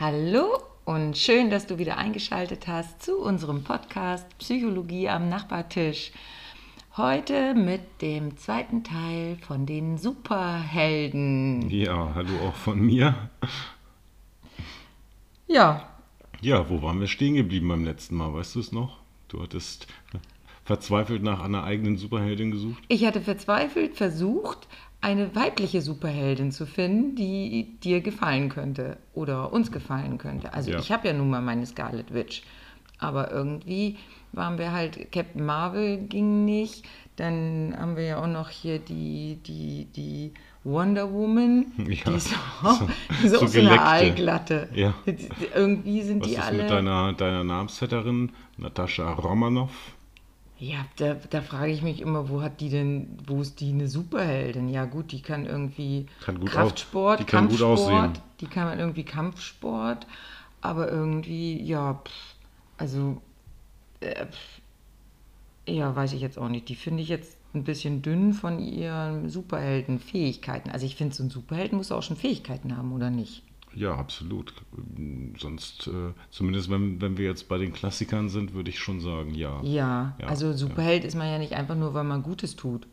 Hallo und schön, dass du wieder eingeschaltet hast zu unserem Podcast Psychologie am Nachbartisch. Heute mit dem zweiten Teil von den Superhelden. Ja, hallo auch von mir. Ja, Ja, wo waren wir stehen geblieben beim letzten Mal? Weißt du es noch? Du hattest verzweifelt nach einer eigenen Superheldin gesucht. ich hatte verzweifelt versucht, eine weibliche Superheldin zu finden, die dir gefallen könnte oder uns gefallen könnte. Also Ja. ich habe ja nun mal meine Scarlet Witch, aber irgendwie waren wir halt Captain Marvel ging nicht. Dann haben wir ja auch noch hier die die die Wonder Woman, Ja, die ist so- auch die ist so so eine. Allglatte. Ja. Irgendwie sind Was die ist alle. mit deiner, deiner Namensvetterin Natascha Romanoff? Ja, da, da frage ich mich immer, wo hat die denn, wo ist die eine Superheldin? Ja gut, die kann irgendwie Kann gut Kraftsport, die kann gut Kampfsport, aussehen. die kann irgendwie Kampfsport, aber irgendwie, ja, pff, also, äh, pff, ja, weiß ich jetzt auch nicht. Die finde ich jetzt ein bisschen dünn von ihren Superheldenfähigkeiten. Also ich finde, so ein Superhelden muss auch schon Fähigkeiten haben, oder nicht? Ja, absolut. Sonst, äh, zumindest wenn, wenn wir jetzt bei den Klassikern sind, würde ich schon sagen, ja. Ja, Ja, also Superheld ist man ja nicht einfach nur, weil man Gutes tut.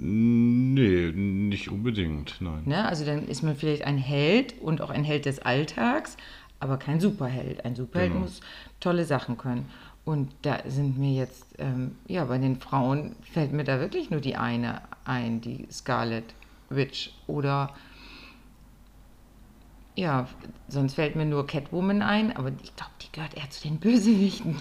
Nee, nicht unbedingt, nein. Ne? Also dann ist man vielleicht ein Held und auch ein Held des Alltags, aber kein Superheld. Ein Superheld Genau. muss tolle Sachen können. Und da sind mir jetzt, ähm, ja, bei den Frauen fällt mir da wirklich nur die eine ein, die Scarlet Witch. Oder, ja, sonst fällt mir nur Catwoman ein, aber ich glaube, die gehört eher zu den Bösewichten.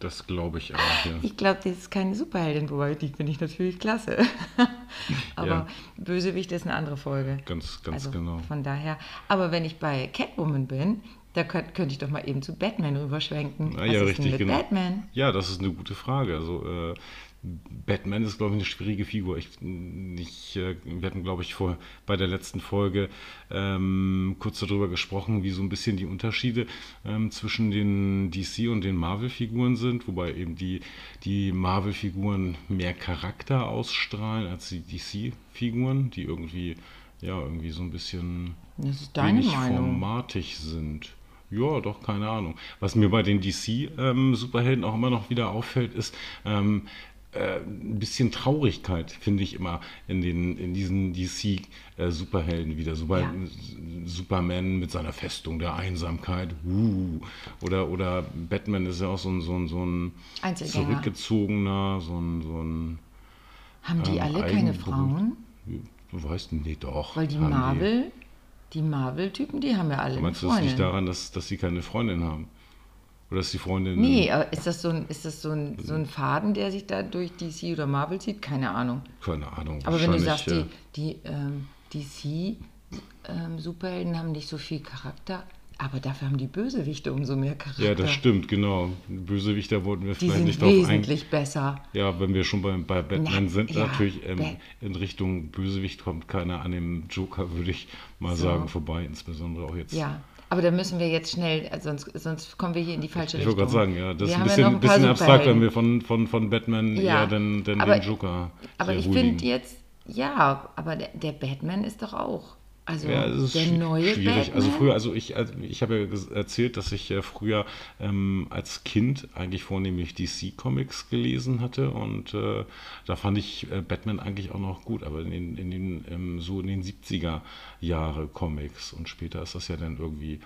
Das glaube ich auch, ja. Ich glaube, das ist keine Superheldin, wobei die finde ich natürlich klasse. aber Ja. Bösewicht ist eine andere Folge. Ganz, ganz Also genau. von daher. Aber wenn ich bei Catwoman bin, da könnte könnt ich doch mal eben zu Batman rüberschwenken. Was ja, richtig, genau. Batman? Ja, das ist eine gute Frage. Also äh, Batman ist, glaube ich, eine schwierige Figur. Ich, ich, äh, wir hatten, glaube ich, vor, bei der letzten Folge ähm, kurz darüber gesprochen, wie so ein bisschen die Unterschiede ähm, zwischen den DC und den Marvel-Figuren sind, wobei eben die, die Marvel-Figuren mehr Charakter ausstrahlen als die DC-Figuren, die irgendwie, ja, irgendwie so ein bisschen wenig Meinung. formatig sind. Ja, doch, keine Ahnung. Was mir bei den DC-Superhelden auch immer noch wieder auffällt, ist ähm, äh, ein bisschen Traurigkeit, finde ich immer in, den, in diesen DC-Superhelden wieder. So bei Ja. Superman mit seiner Festung der Einsamkeit. Uh, oder, oder Batman ist ja auch so ein, so ein, so ein zurückgezogener, so ein, so ein Haben die ähm, alle keine. Frauen? Du weißt, nee, doch. Weil die Marvel, die Marvel-Typen, die haben ja alle Meinst du, das liegt daran, dass, dass sie keine Freundin haben? Oder dass die Freundin. Nee, aber ist das, so ein, ist das so, ein, so ein Faden, der sich da durch DC oder Marvel zieht? Keine Ahnung. Keine Ahnung. Aber wenn du sagst, äh, die, die ähm, DC-Superhelden haben nicht so viel Charakter, aber dafür haben die Bösewichte umso mehr Charakter. Ja, das stimmt, genau. Bösewichter wollten wir Die vielleicht sind nicht drauf eingehen. wesentlich besser. Ja, wenn wir schon bei, bei Batman Na, sind, ja, natürlich ähm, in Richtung Bösewicht kommt keiner an dem Joker, würde ich mal So. sagen, vorbei. Insbesondere auch jetzt. Ja, aber da müssen wir jetzt schnell, also sonst, sonst kommen wir hier in die falsche Ich Richtung. wollte gerade sagen, ja, das Wir ist ein haben ja bisschen, ein bisschen abstrakt, wenn wir von, von, von Batman Ja, eher den, den, aber- den Joker Aber ich finde jetzt, ja, aber der, der Batman ist doch auch, also Ja, es ist der neue schwierig. Batman. Also früher, also ich, also ich habe ja erzählt, dass ich äh, früher ähm, als Kind eigentlich vornehmlich DC-Comics gelesen hatte und äh, da fand ich äh, Batman eigentlich auch noch gut, aber in den, in den ähm, so in den 70er Jahre Comics und später ist das ja dann irgendwie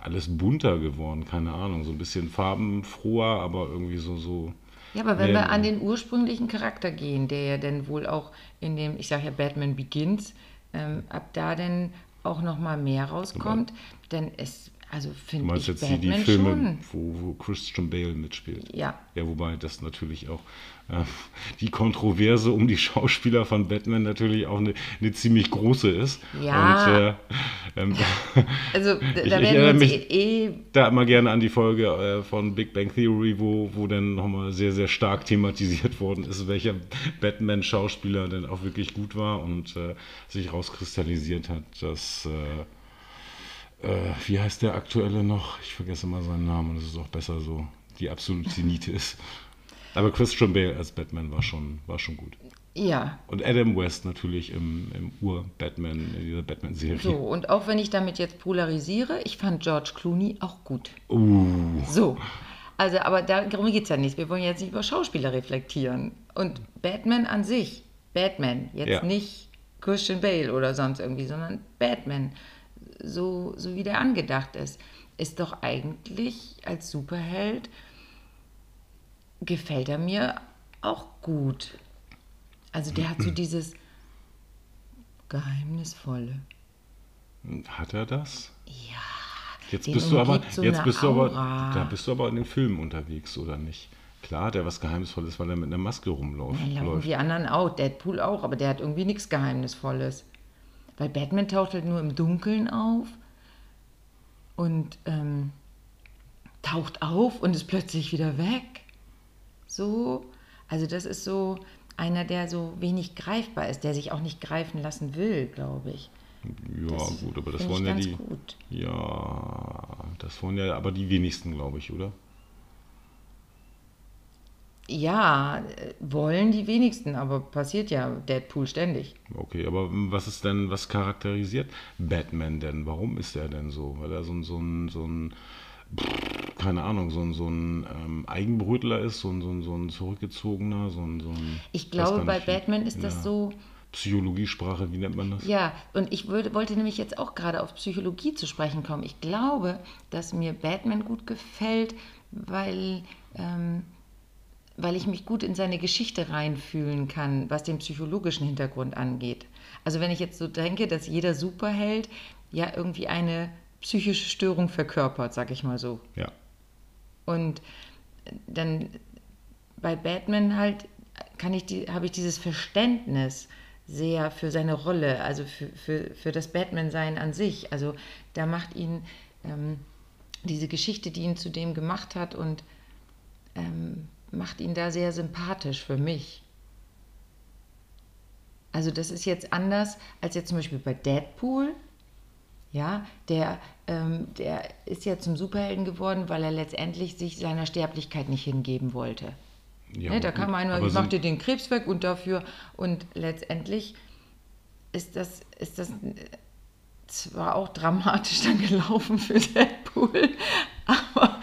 alles bunter geworden, keine Ahnung, so ein bisschen farbenfroher, aber irgendwie so so Ja, aber wenn Nee, wir an den ursprünglichen Charakter gehen, der ja dann wohl auch in dem, ich sage ja Batman Begins, ähm, ab da dann auch noch mal mehr rauskommt, dann ist, also Du finde meinst ich jetzt die, die Filme, wo, wo Christian Bale mitspielt? Ja, Ja, wobei das natürlich auch äh, die Kontroverse um die Schauspieler von Batman natürlich auch eine, eine ziemlich große ist. Ja. Und äh, ähm, also Ich- da ich werden wir erinnere uns mich- eh, eh da immer gerne an die Folge äh, von Big Bang Theory, wo, wo dann nochmal sehr, sehr stark thematisiert worden ist, welcher Batman-Schauspieler denn auch wirklich gut war und äh, sich rauskristallisiert hat, dass. Äh, wie heißt der aktuelle noch? Ich vergesse mal seinen Namen und es ist auch besser so. Die absolute Zenite ist. Aber Christian Bale als Batman war schon, war schon gut. Ja. Und Adam West natürlich im, im Ur-Batman, in dieser Batman-Serie. So, und auch wenn ich damit jetzt polarisiere, ich fand George Clooney auch gut. Uh, So. Also, aber darum geht es ja nicht. Wir wollen jetzt nicht über Schauspieler reflektieren. Und Batman an sich, Batman, jetzt Ja. nicht Christian Bale oder sonst irgendwie, sondern Batman, so, so wie der angedacht ist, ist doch eigentlich als Superheld, gefällt er mir auch gut. Also der hat so dieses Geheimnisvolle. hat er das? Ja. Jetzt bist du aber, so jetzt bist du aber, Aura. da bist du aber in den Filmen unterwegs, oder nicht? Klar, der was Geheimnisvolles, weil er mit einer Maske rumläuft. Nein, laufen die anderen auch, Deadpool auch, aber der hat irgendwie nichts Geheimnisvolles. Weil Batman taucht halt nur im Dunkeln auf und ähm, taucht auf und ist plötzlich wieder weg. So, also das ist so einer, der so wenig greifbar ist, der sich auch nicht greifen lassen will, glaube ich. Ja, gut, aber das wollen ja die. gut. Ja, das wollen ja aber die wenigsten, glaube ich, oder? Ja, wollen die wenigsten, aber passiert ja Deadpool ständig. Okay, aber was ist denn, was charakterisiert Batman denn? Warum ist er denn so? Weil er so ein, so ein, so ein keine Ahnung, so ein, so ein ähm, Eigenbrötler ist, so ein, so ein, so ein zurückgezogener, so ein, so ein Ich glaube, bei Batman ist das ja, so, Psychologiesprache, wie nennt man das? Ja, und ich würde, wollte nämlich jetzt auch gerade auf Psychologie zu sprechen kommen. Ich glaube, dass mir Batman gut gefällt, weil, ähm, weil ich mich gut in seine Geschichte reinfühlen kann, was den psychologischen Hintergrund angeht. Also wenn ich jetzt so denke, dass jeder Superheld ja irgendwie eine psychische Störung verkörpert, sag ich mal so. Ja. Und dann bei Batman halt kann ich die, habe ich dieses Verständnis sehr für seine Rolle, also für, für, für das Batman-Sein an sich. Also da macht ihn ähm, diese Geschichte, die ihn zu dem gemacht hat und ähm, macht ihn da sehr sympathisch für mich. Also das ist jetzt anders als jetzt zum Beispiel bei Deadpool. Ja, der, ähm, der ist ja zum Superhelden geworden, weil er letztendlich sich seiner Sterblichkeit nicht hingeben wollte. ja ne, da kam einer, ich mach sind- dir den Krebs weg und dafür. Und letztendlich ist das, ist das zwar auch dramatisch dann gelaufen für Deadpool, aber,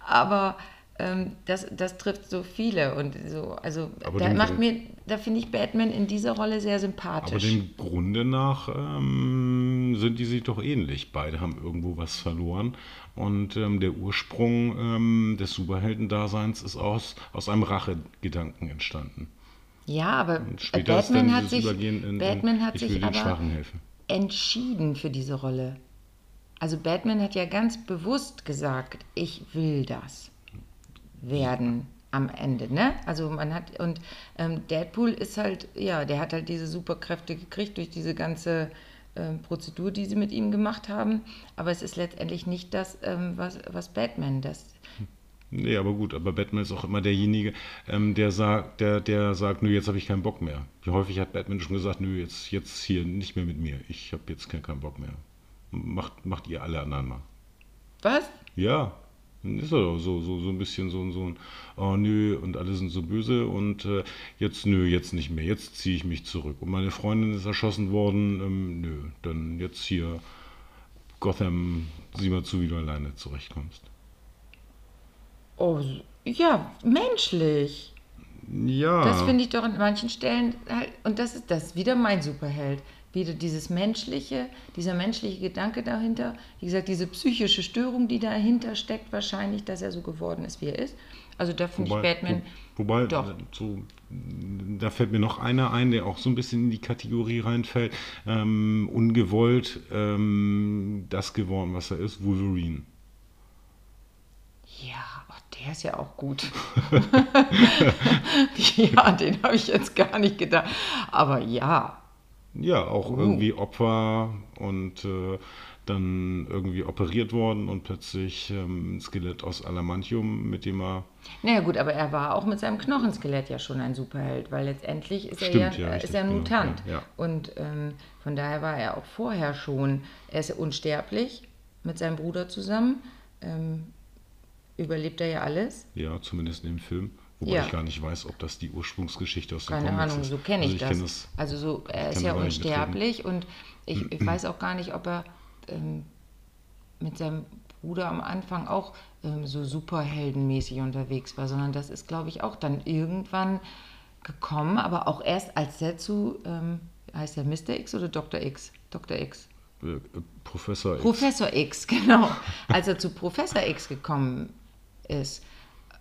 aber ähm, das, das trifft so viele und so, also Aber da macht mir, da finde ich Batman in dieser Rolle sehr Aber sympathisch. dem Grunde nach ähm, sind die sich doch ähnlich. Beide haben irgendwo was verloren. Und ähm, der Ursprung ähm, des Superheldendaseins ist aus, aus einem Rachegedanken entstanden. ja, aber Batman hat sich, in, Batman hat sich aber Schwachen helfen. entschieden für diese Rolle. Also Batman hat ja ganz bewusst gesagt, ich will das werden am Ende, ne? Also man hat und ähm, Deadpool ist halt, ja, der hat halt diese Superkräfte gekriegt durch diese ganze ähm, Prozedur, die sie mit ihm gemacht haben. Aber es ist letztendlich nicht das, ähm, was, was Batman das. Nee, aber gut, aber Batman ist auch immer derjenige, ähm, der sagt, der, der sagt, nö, jetzt habe ich keinen Bock mehr. Wie häufig hat Batman schon gesagt, nö, jetzt, jetzt hier nicht mehr mit mir. Ich habe jetzt keinen, keinen Bock mehr. Macht, macht ihr alle anderen mal. Was? Ja, dann ist er doch so, so, so ein bisschen so, ein- so ein, oh nö, und alle sind so böse und äh, jetzt, nö, jetzt nicht mehr, jetzt ziehe ich mich zurück. Und meine Freundin ist erschossen worden, ähm, nö, dann jetzt hier Gotham, sieh mal zu, wie du alleine zurechtkommst. Oh, ja, menschlich. Ja. Das finde ich doch an manchen Stellen halt, und das ist das wieder mein Superheld. Wieder dieses menschliche, dieser menschliche Gedanke dahinter, wie gesagt, diese psychische Störung, die dahinter steckt, wahrscheinlich, dass er so geworden ist, wie er ist. Also da finde ich Batman. wo, wobei, Doch. so, da fällt mir noch einer ein, der auch so ein bisschen in die Kategorie reinfällt. Ähm, ungewollt ähm, das geworden, was er ist, Wolverine. Ja, oh, der ist ja auch gut. ja, den habe ich jetzt gar nicht gedacht. Aber ja, Ja, auch Oh. irgendwie Opfer und äh, dann irgendwie operiert worden und plötzlich ähm, ein Skelett aus Adamantium, mit dem er. naja gut, aber er war auch mit seinem Knochenskelett ja schon ein Superheld, weil letztendlich ist Stimmt, er ja, ja, richtig, ist er ein genau, Mutant. ja, ja. Und ähm, von daher war er auch vorher schon, er ist unsterblich mit seinem Bruder zusammen, ähm, überlebt er ja alles. Ja, zumindest in dem Film. Wobei Ja. ich gar nicht weiß, ob das die Ursprungsgeschichte aus den Keine Comics Ahnung, ist. so kenne ich also das. kenn. Also so, er ist ja unsterblich und ich, ich weiß auch gar nicht, ob er ähm, mit seinem Bruder am Anfang auch ähm, so superheldenmäßig unterwegs war, sondern das ist, glaube ich, auch dann irgendwann gekommen, aber auch erst als der zu, ähm, heißt der Mr. X oder Dr. X? Dr. X. Äh, äh, Professor X. Professor X, genau. Als er zu Professor X gekommen ist.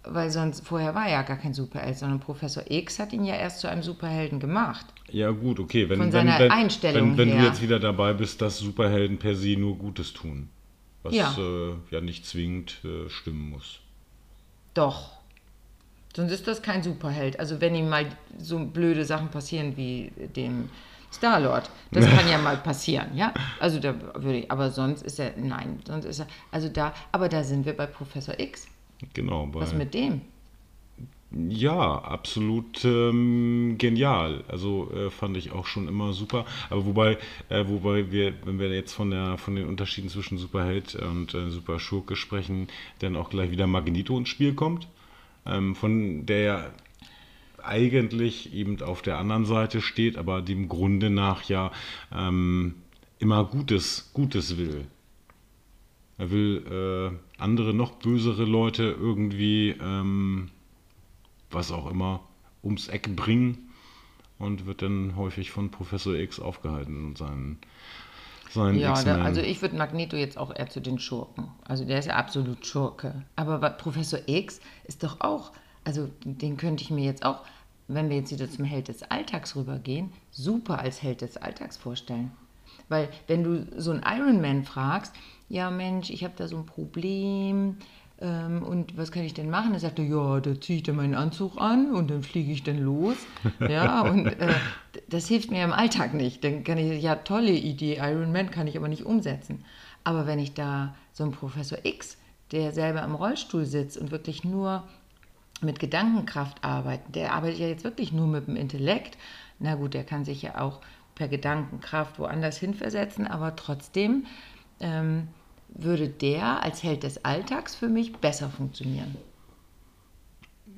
Weil sonst, vorher war er ja gar kein Superheld, sondern Professor X hat ihn ja erst zu einem Superhelden gemacht. Ja, gut, okay. Wenn, Von wenn, seiner wenn, Einstellung wenn, wenn du her. jetzt wieder dabei bist, dass Superhelden per se nur Gutes tun. Was Ja. äh, ja nicht zwingend äh, stimmen muss. Doch. Sonst ist das kein Superheld. Also wenn ihm mal so blöde Sachen passieren wie dem Starlord, das kann ja mal passieren, ja. Also da würde ich, aber sonst ist er, nein, sonst ist er, also da, aber da sind wir bei Professor X. Genau. Was mit dem? Ja, absolut ähm, genial. Also äh, fand ich auch schon immer super. Aber wobei, äh, wobei wir, wenn wir jetzt von der von den Unterschieden zwischen Superheld und äh, Superschurke sprechen, dann auch gleich wieder Magneto ins Spiel kommt, ähm, von der ja eigentlich eben auf der anderen Seite steht, aber dem Grunde nach ja ähm, immer Gutes, Gutes will. Er will äh, andere noch bösere Leute irgendwie ähm, was auch immer, ums Eck bringen und wird dann häufig von Professor X aufgehalten und seinen, seinen Ja, da, also ich würde Magneto jetzt auch eher zu den Schurken. Also der ist ja absolut Schurke. Aber Professor X ist doch auch, also den könnte ich mir jetzt auch, wenn wir jetzt wieder zum Held des Alltags rübergehen, super als Held des Alltags vorstellen. Weil wenn du so einen Iron Man fragst, ja Mensch, ich habe da so ein Problem ähm, und was kann ich denn machen? Er sagte, ja, da ziehe ich dann meinen Anzug an und dann fliege ich dann los. Ja, und äh, das hilft mir im Alltag nicht. Dann kann ich, ja, tolle Idee, Iron Man kann ich aber nicht umsetzen. Aber wenn ich da so einen Professor X, der selber im Rollstuhl sitzt und wirklich nur mit Gedankenkraft arbeitet, der arbeitet ja jetzt wirklich nur mit dem Intellekt. Na gut, der kann sich ja auch per Gedankenkraft woanders hinversetzen, aber trotzdem ähm, würde der als Held des Alltags für mich besser funktionieren.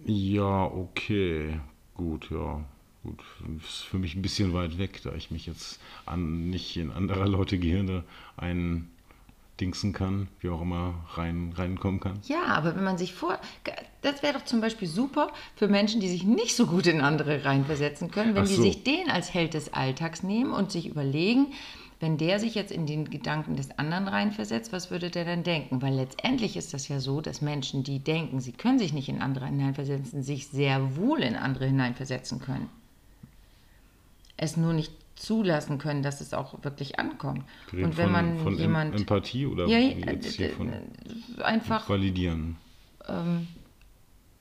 ja, okay, gut, ja. Gut, ist für mich ein bisschen weit weg, da ich mich jetzt an, nicht in anderer Leute Gehirne eindingsen kann, wie auch immer rein, reinkommen kann. Ja, aber wenn man sich vor. Das wäre doch zum Beispiel super für Menschen, die sich nicht so gut in andere reinversetzen können, wenn die so. sich den als Held des Alltags nehmen und sich überlegen, wenn der sich jetzt in den Gedanken des anderen reinversetzt, was würde der dann denken? Weil letztendlich ist das ja so, dass Menschen, die denken, sie können sich nicht in andere hineinversetzen, sich sehr wohl in andere hineinversetzen können. Es nur nicht zulassen können, dass es auch wirklich ankommt. Und wenn von, man von Em- jemand Empathie oder ja, äh, äh, einfach Validieren.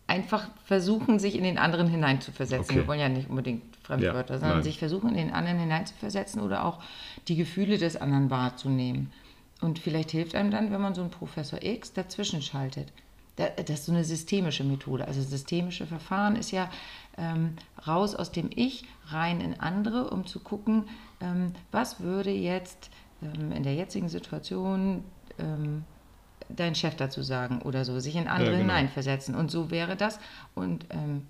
Einfach versuchen, sich in den anderen hineinzuversetzen. Okay. Wir wollen ja nicht unbedingt Fremdwörter, Ja, sondern nein. sich versuchen, in den anderen hineinzuversetzen oder auch die Gefühle des anderen wahrzunehmen. Und vielleicht hilft einem dann, wenn man so einen Professor X dazwischen schaltet. Da- Das ist so eine systemische Methode. Also systemische Verfahren ist ja ähm, raus aus dem Ich, rein in andere, um zu gucken, ähm, was würde jetzt ähm, in der jetzigen Situation dein Chef dazu sagen oder so, sich in andere Ja, genau. hineinversetzen. Und so wäre das. Und ähm,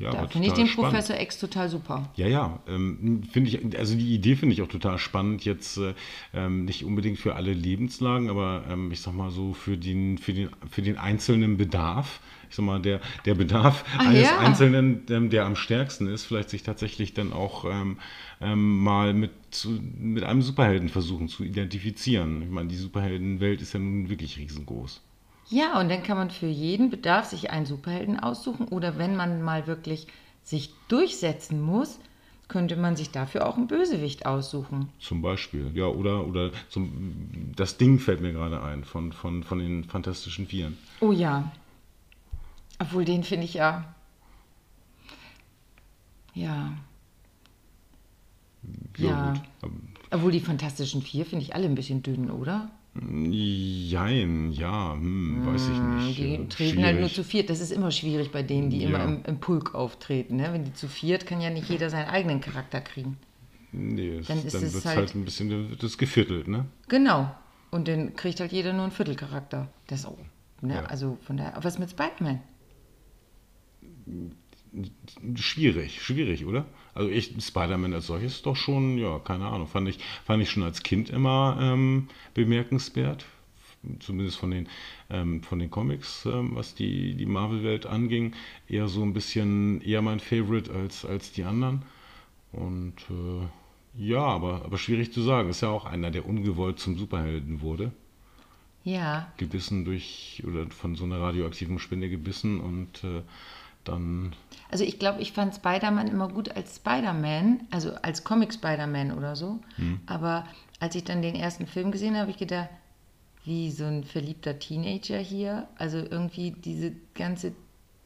Ja, da finde ich den spannend. Professor X total super. Ja, ja, ähm, finde ich, also die Idee finde ich auch total spannend, jetzt äh, ähm, nicht unbedingt für alle Lebenslagen, aber ähm, ich sag mal so für den, für den, für den einzelnen Bedarf. Ich sag mal, der, der Bedarf Ah, eines ja. Einzelnen, ähm, der am stärksten ist, vielleicht sich tatsächlich dann auch ähm, ähm, mal mit, mit einem Superhelden versuchen zu identifizieren. Ich meine, die Superheldenwelt ist ja nun wirklich riesengroß. Ja, und dann kann man für jeden Bedarf sich einen Superhelden aussuchen oder wenn man mal wirklich sich durchsetzen muss, könnte man sich dafür auch einen Bösewicht aussuchen. Zum Beispiel, ja, oder, oder zum, das Ding fällt mir gerade ein von, von, von den Fantastischen Vieren. Oh ja. Obwohl den finde ich ja. Ja. Ja. gut. Obwohl die Fantastischen Vier finde ich alle ein bisschen dünn, oder? Jein, ja, hm, weiß ich nicht. Die äh, treten halt nur schwierig. zu viert. Das ist immer schwierig bei denen, die immer Ja. im, im Pulk auftreten. Ne? Wenn die zu viert, kann ja nicht jeder seinen eigenen Charakter kriegen. Nee, Dann dann, wird es halt- halt, ein bisschen, es geviertelt, ne? Genau. Und dann kriegt halt jeder nur einen Viertelcharakter. Das auch. Ne? Ja. Also von daher. Was mit Spider-Man? Schwierig, schwierig, oder? Also ich, Spider-Man als solches doch schon, ja, keine Ahnung, fand ich, fand ich schon als Kind immer ähm, bemerkenswert. Zumindest von den, ähm, von den Comics, ähm, was die, die Marvel-Welt anging, eher so ein bisschen eher mein Favorite als, als die anderen. Und äh, ja, aber, aber schwierig zu sagen. Ist ja auch einer, der ungewollt zum Superhelden wurde. Ja. Gebissen durch oder von so einer radioaktiven Spinne gebissen und äh, dann. Also ich glaube, ich fand Spider-Man immer gut als Spider-Man, also als Comic Spider-Man oder so. Hm. Aber als ich dann den ersten Film gesehen habe, habe ich gedacht, wie so ein verliebter Teenager hier. Also irgendwie diese ganze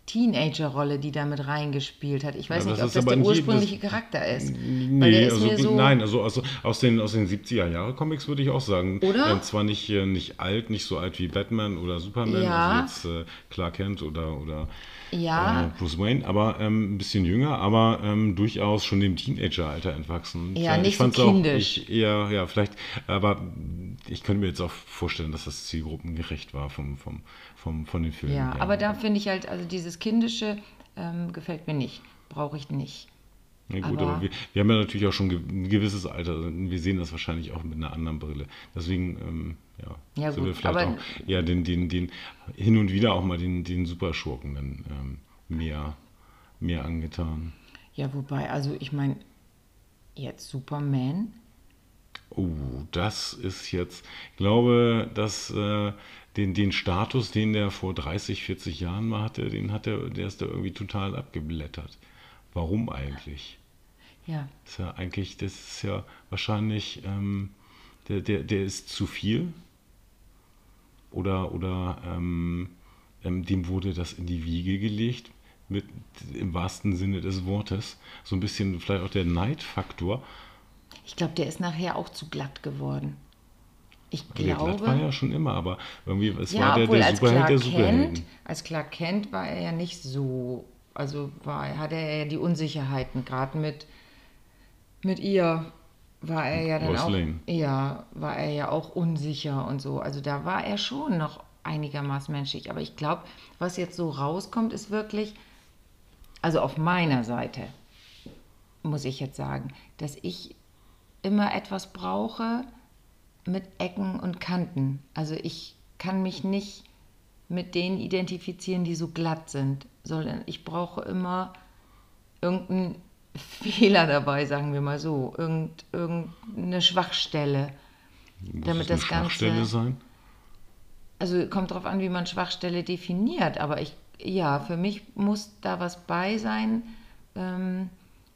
Teenager-Rolle, die da mit reingespielt hat. Ich weiß Ja, nicht, ob das der ursprüngliche das- Charakter ist. Nee, ist also, so. nein, also, also aus den, aus den 70er-Jahre-Comics würde ich auch sagen. Oder? Ähm, zwar nicht, äh, nicht alt, nicht so alt wie Batman oder Superman, Ja. also jetzt äh, Clark Kent oder, oder Ja. äh, Bruce Wayne, aber ähm, ein bisschen jünger, aber ähm, durchaus schon dem Teenager-Alter entwachsen. Ja, äh, nicht ich so fand's auch, kindisch. ich eher, ja, vielleicht, aber ich könnte mir jetzt auch vorstellen, dass das zielgruppengerecht war vom, vom, vom, von den Filmen. Ja, aber da finde ich halt, also dieses Kindische ähm, gefällt mir nicht. Brauche ich nicht. Ja gut, Aber- aber, wir, wir haben ja natürlich auch schon ein gewisses Alter. also Wir sehen das wahrscheinlich auch mit einer anderen Brille. Deswegen, ähm, ja, Ja, sind gut, wir vielleicht auch ja, den, den, den, hin und wieder auch mal den, den Superschurken dann ähm, mehr, mehr angetan. Ja, wobei, also ich meine, jetzt Superman. Oh, das ist jetzt, ich glaube, dass äh, den, den Status, den der vor 30, 40 Jahren mal hatte, den hat er, der ist da irgendwie total abgeblättert. Warum eigentlich? Ja, ist ja eigentlich, das ist ja wahrscheinlich, ähm, der, der, der ist zu viel. Oder, oder ähm, ähm, dem wurde das in die Wiege gelegt, mit, im wahrsten Sinne des Wortes. So ein bisschen vielleicht auch der Neidfaktor. Ich glaube, der ist nachher auch zu glatt geworden. Ich glaube. Glatt war ja schon immer, aber irgendwie, es ja, war der, der als Superheld Clark der Kent, Superhelden. als Clark Kent war er ja nicht so, also war, hatte er ja die Unsicherheiten, gerade mit, mit ihr war er ja dann auch, ja, war er ja auch unsicher und so. Also da war er schon noch einigermaßen menschlich. Aber ich glaube, was jetzt so rauskommt, ist wirklich, also auf meiner Seite, muss ich jetzt sagen, dass ich immer etwas brauche mit Ecken und Kanten. Also ich kann mich nicht mit denen identifizieren, die so glatt sind, sondern ich brauche immer irgendeinen Fehler dabei, sagen wir mal so, Irgend, irgendeine Schwachstelle. Muss damit das Ganze- Schwachstelle sein? Also kommt darauf an, wie man Schwachstelle definiert, aber ich, ja, für mich muss da was bei sein, ähm,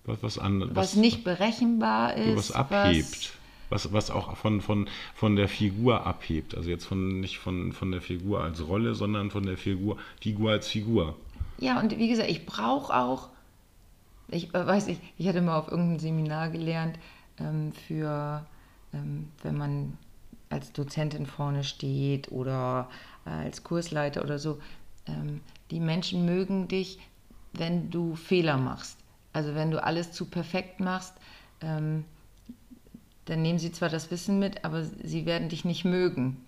Was, was, an, was, nicht berechenbar ist. was abhebt. Was, was auch von, von, von der Figur abhebt. Also jetzt von, nicht von, von der Figur als Rolle, sondern von der Figur, Figur als Figur. Ja, und wie gesagt, ich brauche auch, ich äh, weiß nicht, ich hatte mal auf irgendeinem Seminar gelernt, ähm, für, ähm, wenn man als Dozentin vorne steht oder äh, als Kursleiter oder so, ähm, die Menschen mögen dich, wenn du Fehler machst. Also wenn du alles zu perfekt machst, ähm, dann nehmen sie zwar das Wissen mit, aber sie werden dich nicht mögen.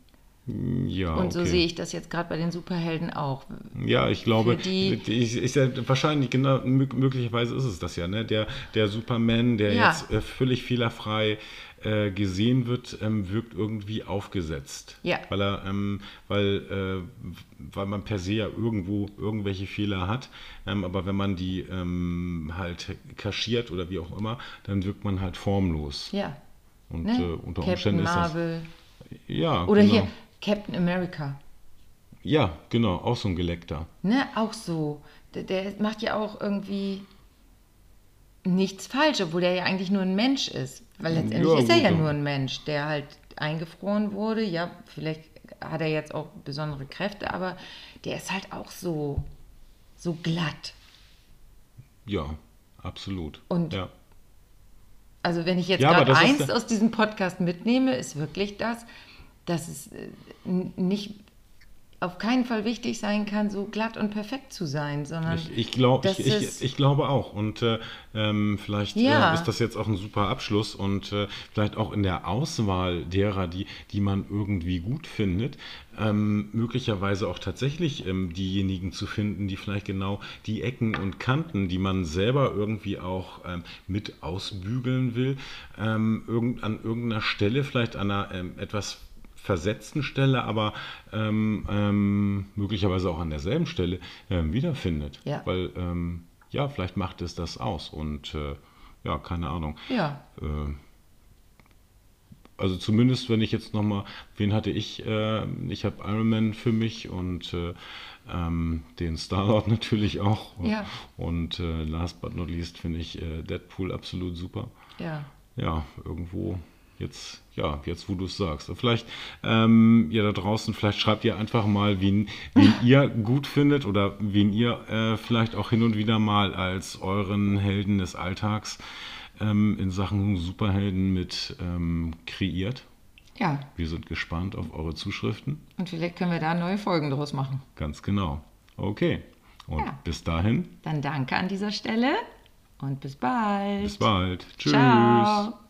Ja, Und so okay. sehe ich das jetzt gerade bei den Superhelden auch. Ja, ich glaube, die- ich, ich, wahrscheinlich, genau, mö- möglicherweise ist es das ja, ne? Der, der Superman, der Ja. jetzt äh, völlig fehlerfrei äh, gesehen wird, ähm, wirkt irgendwie aufgesetzt. Ja. Weil er, ähm, weil, äh, weil man per se ja irgendwo irgendwelche Fehler hat. Ähm, aber wenn man die ähm, halt kaschiert oder wie auch immer, dann wirkt man halt formlos. Ja. Und Ne? äh, unter Captain Umständen Marvel. ist das. Ja, Oder genau. hier, Captain America. Ja, genau, auch so ein Geleckter. Ne, auch so. Der, der macht ja auch irgendwie nichts falsch, obwohl der ja eigentlich nur ein Mensch ist. Weil letztendlich Ja, ist er ja nur ein Mensch, der halt eingefroren wurde. Ja, vielleicht hat er jetzt auch besondere Kräfte, aber der ist halt auch so, so glatt. Ja, absolut. Und ja. Also wenn ich jetzt Ja, gerade eins aus diesem Podcast mitnehme, ist wirklich das, dass es äh, nicht auf keinen Fall wichtig sein kann, so glatt und perfekt zu sein, sondern Ich, ich, glaub, das ich, ich, ich glaube auch. Und äh, ähm, vielleicht Ja. äh, ist das jetzt auch ein super Abschluss und äh, vielleicht auch in der Auswahl derer, die, die man irgendwie gut findet, ähm, möglicherweise auch tatsächlich ähm, diejenigen zu finden, die vielleicht genau die Ecken und Kanten, die man selber irgendwie auch ähm, mit ausbügeln will, ähm, irgend, an irgendeiner Stelle, vielleicht an einer ähm, etwas versetzten Stelle, aber ähm, ähm, möglicherweise auch an derselben Stelle ähm, wiederfindet. Ja. Weil, ähm, ja, vielleicht macht es das aus und äh, ja, keine Ahnung. ja, Äh, also zumindest, wenn ich jetzt nochmal, wen hatte ich? Äh, ich habe Iron Man für mich und äh, ähm, den Star-Lord natürlich auch. Ja. Und äh, last but not least finde ich äh, Deadpool absolut super ja. ja, irgendwo jetzt, ja, jetzt wo du es sagst. Vielleicht, ähm, ihr da draußen, vielleicht schreibt ihr einfach mal, wen, wen ihr gut findet oder wen ihr äh, vielleicht auch hin und wieder mal als euren Helden des Alltags ähm, in Sachen Superhelden mit ähm, kreiert. Ja, Wir sind gespannt auf eure Zuschriften. und vielleicht können wir da neue Folgen draus machen. Ganz genau. Okay. Und Ja. bis dahin, Dann danke an dieser Stelle und bis bald. bis bald. Tschüss. Ciao.